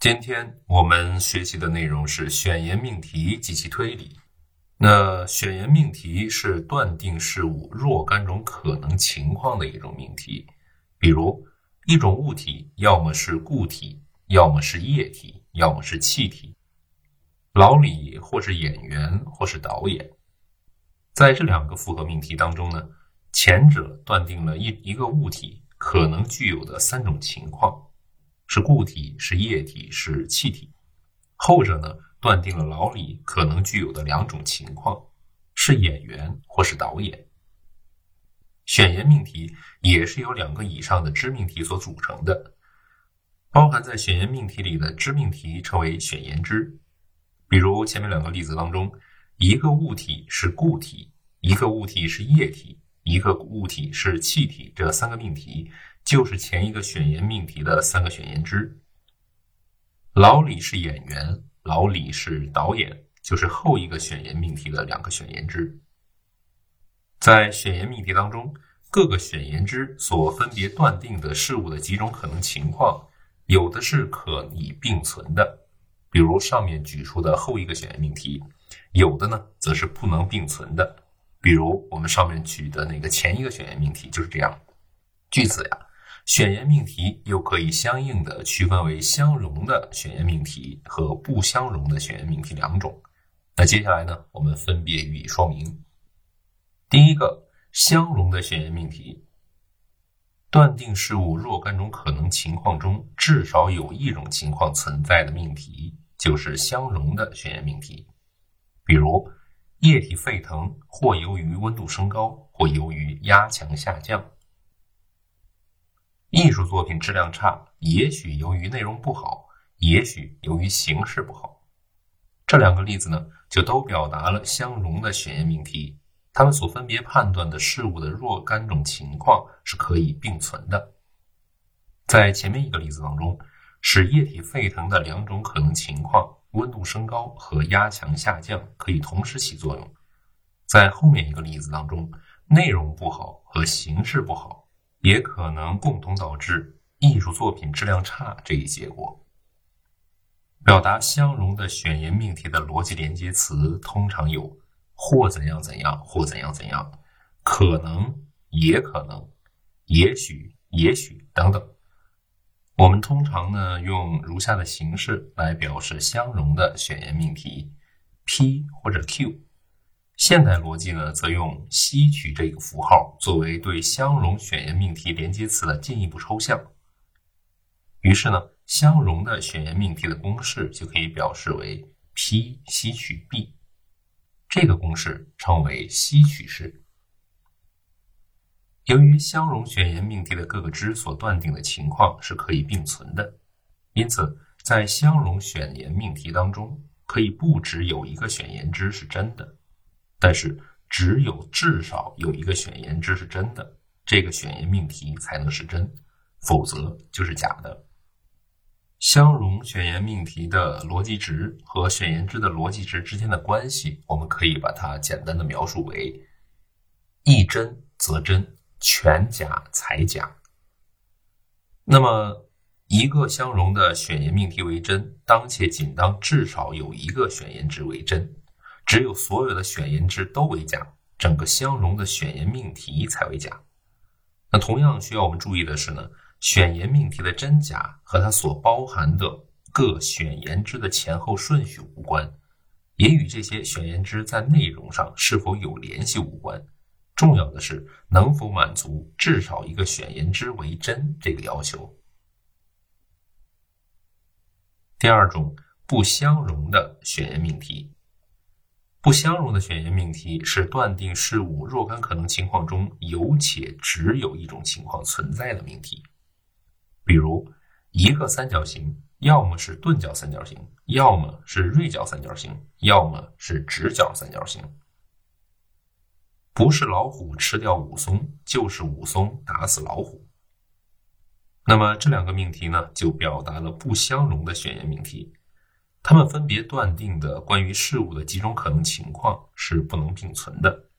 今天我们学习的内容是选言命题及其推理。那选言命题是断定事物若干种可能情况的一种命题。比如，一种物体要么是固体，要么是液体，要么是气体。老李或是演员，或是导演。在这两个复合命题当中呢，前者断定了一一个物体可能具有的三种情况。是固体，是液体，是气体。后者呢，断定了老李可能具有的两种情况：是演员或是导演。选言命题也是由两个以上的知命题所组成的。包含在选言命题里的知命题称为选言知。比如前面两个例子当中，一个物体是固体，一个物体是液体，一个物体是气体，这三个命题。就是前一个选言命题的三个选言之。老李是演员，老李是导演，就是后一个选言命题的两个选言之。在选言命题当中，各个选言之所分别断定的事物的几种可能情况，有的是可以并存的，比如上面举出的后一个选言命题；有的呢，则是不能并存的，比如我们上面举的那个前一个选言命题就是这样。据此呀。选言命题又可以相应的区分为相容的选言命题和不相容的选言命题两种。那接下来呢，我们分别予以说明。第一个，相容的选言命题，断定事物若干种可能情况中至少有一种情况存在的命题，就是相容的选言命题。比如，液体沸腾，或由于温度升高，或由于压强下降。艺术作品质量差，也许由于内容不好，也许由于形式不好。这两个例子呢，就都表达了相容的选言命题，它们所分别判断的事物的若干种情况是可以并存的。在前面一个例子当中，使液体沸腾的两种可能情况——温度升高和压强下降，可以同时起作用。在后面一个例子当中，内容不好和形式不好。也可能共同导致艺术作品质量差这一结果。表达相容的选言命题的逻辑连接词通常有或怎样怎样，或怎样怎样，可能，也可能，也许，也许等等。我们通常呢用如下的形式来表示相容的选言命题：P 或者 Q。现代逻辑呢，则用吸取这个符号作为对相容选言命题连接词的进一步抽象。于是呢，相容的选言命题的公式就可以表示为 P 吸取 B，这个公式称为吸取式。由于相容选言命题的各个之所断定的情况是可以并存的，因此在相容选言命题当中，可以不只有一个选言之是真的。但是，只有至少有一个选言之是真的，这个选言命题才能是真，否则就是假的。相容选言命题的逻辑值和选言之的逻辑值之间的关系，我们可以把它简单的描述为：一真则真，全假才假。那么，一个相容的选言命题为真，当且仅当至少有一个选言之为真。只有所有的选言之都为假，整个相容的选言命题才为假。那同样需要我们注意的是呢，选言命题的真假和它所包含的各选言之的前后顺序无关，也与这些选言之在内容上是否有联系无关。重要的是能否满足至少一个选言之为真这个要求。第二种不相容的选言命题。不相容的选言命题是断定事物若干可能情况中有且只有一种情况存在的命题。比如，一个三角形要么是钝角三角形，要么是锐角三角形，要么是直角三角形。不是老虎吃掉武松，就是武松打死老虎。那么这两个命题呢，就表达了不相容的选言命题。它们分别断定的关于事物的几种可能情况是不能并存的。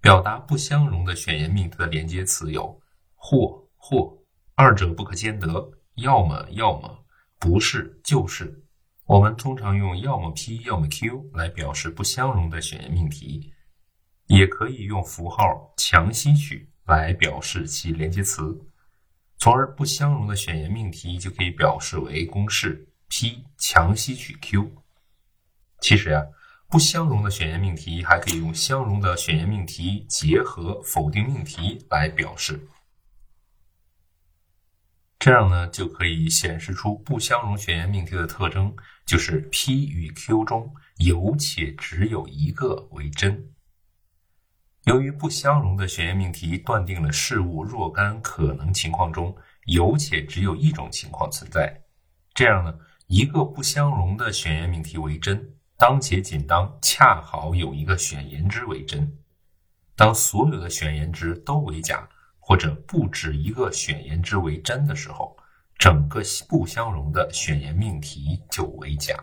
表达不相容的选言命题的连接词有或或，二者不可兼得，要么要么，不是就是。我们通常用要么 P 要么 Q 来表示不相容的选言命题，也可以用符号强吸取来表示其连接词，从而不相容的选言命题就可以表示为公式 P 强吸取 Q。其实呀，不相容的选言命题还可以用相容的选言命题结合否定命题来表示。这样呢，就可以显示出不相容选言命题的特征，就是 P 与 Q 中有且只有一个为真。由于不相容的选言命题断定了事物若干可能情况中有且只有一种情况存在，这样呢，一个不相容的选言命题为真，当且仅当恰好有一个选言之为真。当所有的选言之都为假。或者不止一个选言之为真的时候，整个不相容的选言命题就为假。